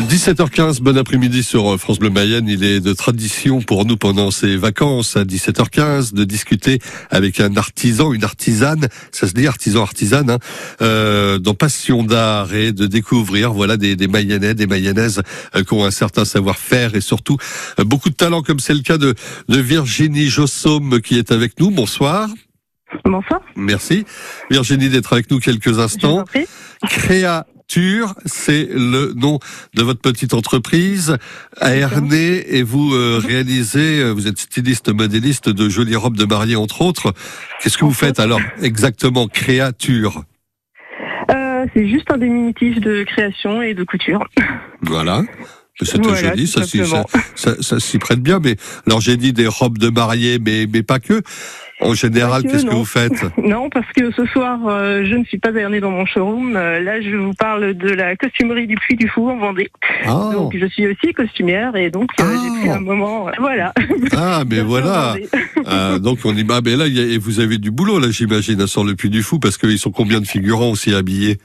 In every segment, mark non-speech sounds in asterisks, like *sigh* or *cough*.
17h15, bon après-midi sur France Bleu Mayenne. Il est de tradition pour nous pendant ces vacances à 17h15 de discuter avec un artisan, une artisane, ça se dit artisan, artisane, hein, euh, dans Passion d'art et de découvrir voilà des, des Mayennais, des Mayennaises euh, qui ont un certain savoir-faire et surtout euh, beaucoup de talent comme c'est le cas de, de Virginie Jossaume qui est avec nous. Bonsoir. Bonsoir. Merci. Virginie d'être avec nous quelques instants. en c'est le nom de votre petite entreprise. ARN, et vous euh, réalisez, euh, vous êtes styliste modéliste de jolies robes de mariée, entre autres. Qu'est-ce que vous faites alors exactement Créature. Euh, c'est juste un diminutif de création et de couture. Voilà. C'est très Voilà, joli, ça, s'y- ça, simplement. ça, ça s'y prête bien. Mais alors j'ai dit des robes de mariée, mais mais pas que. En général, qu'est-ce que vous faites *laughs* Non, parce que ce soir, euh, je ne suis pas allée dans mon showroom. Euh, là, je vous parle de la costumerie du Puy du Fou en Vendée. Ah, Donc, je suis aussi costumière et donc euh, Ah. j'ai pris un moment. Voilà. *laughs* ah, mais voilà. Ah, donc on dit, ah, mais là, il y a- et vous avez du boulot, là, j'imagine, sur le Puy du Fou, parce qu'ils sont combien de figurants aussi habillés?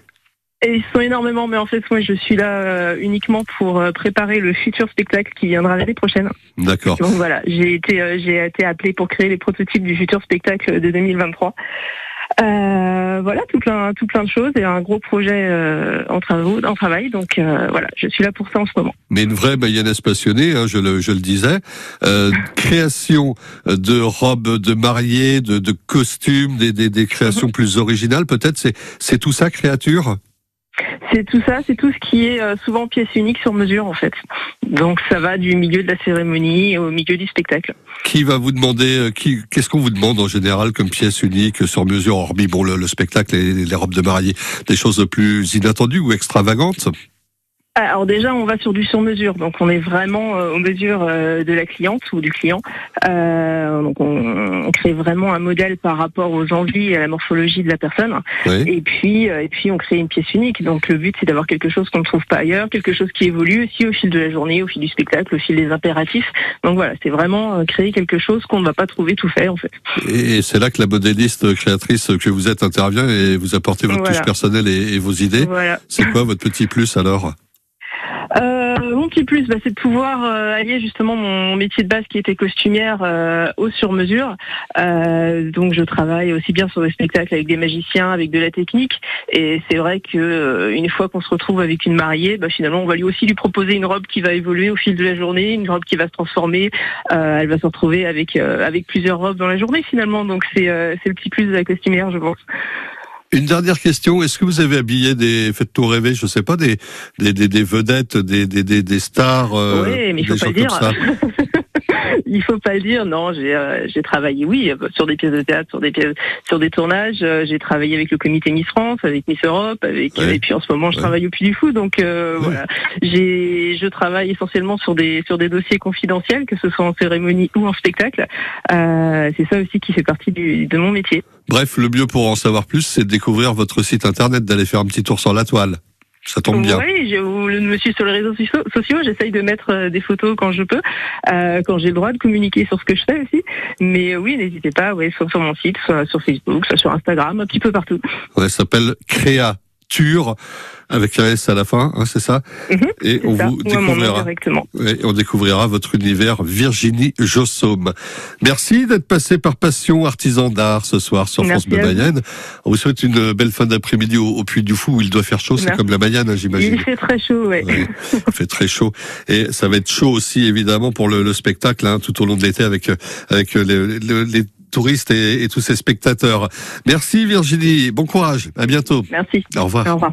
Et ils sont énormément, mais en fait, moi, je suis là euh, uniquement pour euh, préparer le futur spectacle qui viendra l'année prochaine. D'accord. Donc voilà, j'ai été, euh, j'ai été appelée pour créer les prototypes du futur spectacle de 2023. Euh, voilà, tout plein, tout plein de choses et un gros projet euh, en travaux, en travail. Donc euh, voilà, je suis là pour ça en ce moment. Mais une vraie mayonnaise passionnée, hein, je, le, je le disais. Euh, *laughs* création de robes de mariée, de, de costumes, des, des, des créations plus originales, peut-être, c'est, c'est tout ça, créature? C'est tout ça, c'est tout ce qui est euh, souvent pièce unique sur mesure en fait. Donc ça va du milieu de la cérémonie au milieu du spectacle. Qui va vous demander, euh, qui, qu'est-ce qu'on vous demande en général comme pièce unique sur mesure, hormis bon, le, le spectacle et les robes de mariée, des choses plus inattendues ou extravagantes? Alors déjà, on va sur du sur-mesure, donc on est vraiment euh, aux mesures euh, de la cliente ou du client. Euh, donc on, on crée vraiment un modèle par rapport aux envies et à la morphologie de la personne. Oui. Et puis, euh, et puis on crée une pièce unique. Donc le but, c'est d'avoir quelque chose qu'on ne trouve pas ailleurs, quelque chose qui évolue aussi au fil de la journée, au fil du spectacle, au fil des impératifs. Donc voilà, c'est vraiment euh, créer quelque chose qu'on ne va pas trouver tout fait en fait. Et c'est là que la modéliste créatrice que vous êtes intervient et vous apportez votre Voilà. touche personnelle et, et vos idées. Voilà. C'est quoi votre petit plus alors? Euh, mon petit plus, bah, c'est de pouvoir euh, allier justement mon métier de base qui était costumière euh, au sur-mesure. Euh, donc je travaille aussi bien sur des spectacles avec des magiciens, avec de la technique. Et c'est vrai que euh, une fois qu'on se retrouve avec une mariée, bah, finalement on va lui aussi lui proposer une robe qui va évoluer au fil de la journée, une robe qui va se transformer. Euh, elle va se retrouver avec avec plusieurs robes dans la journée finalement. Donc c'est c'est le petit plus de la costumière, je pense. Une dernière question, est-ce que vous avez habillé des, faites-nous rêver, je sais pas, des, des, des, des vedettes, des, des, des, des stars, euh, oui, mais il faut des pas gens le dire. *laughs* *laughs* il faut pas le dire. Non, j'ai euh, j'ai travaillé, oui, sur des pièces de théâtre, sur des pièces, sur des tournages. Euh, j'ai travaillé avec le Comité Miss France, avec Miss Europe, avec Ouais. et puis en ce moment je Ouais. travaille au Puy du Fou. Donc euh, Ouais. voilà, j'ai je travaille essentiellement sur des sur des dossiers confidentiels, que ce soit en cérémonie ou en spectacle. Euh, c'est ça aussi qui fait partie du, de mon métier. Bref, le mieux pour en savoir plus, c'est de découvrir votre site internet, d'aller faire un petit tour sur la toile. Ça tombe bien. Oui, je me suis sur les réseaux sociaux. J'essaye de mettre euh, des photos quand je peux, euh, quand j'ai le droit de communiquer sur ce que je fais aussi. Mais euh, oui, n'hésitez pas, ouais, soit sur mon site, soit sur Facebook, soit sur Instagram, un petit peu partout. Ouais, ça s'appelle Créature, avec un S à la fin, hein, c'est ça Mhm, Et on ça. vous découvrira. on découvrira votre univers Virginie Jossaume. Merci d'être passé par Passion Artisan d'Art ce soir sur Merci France Bleu. Mayenne. On vous souhaite une belle fin d'après-midi au, au Puy du Fou où il doit faire chaud, c'est comme la Mayenne, hein, j'imagine. Il fait très chaud, ouais. Ouais, il fait très chaud et ça va être chaud aussi évidemment pour le, le spectacle hein, tout au long de l'été avec euh, avec euh, les, les- les touristes et, et tous ces spectateurs. Merci Virginie, bon courage, à bientôt. Merci. Au revoir. Au revoir.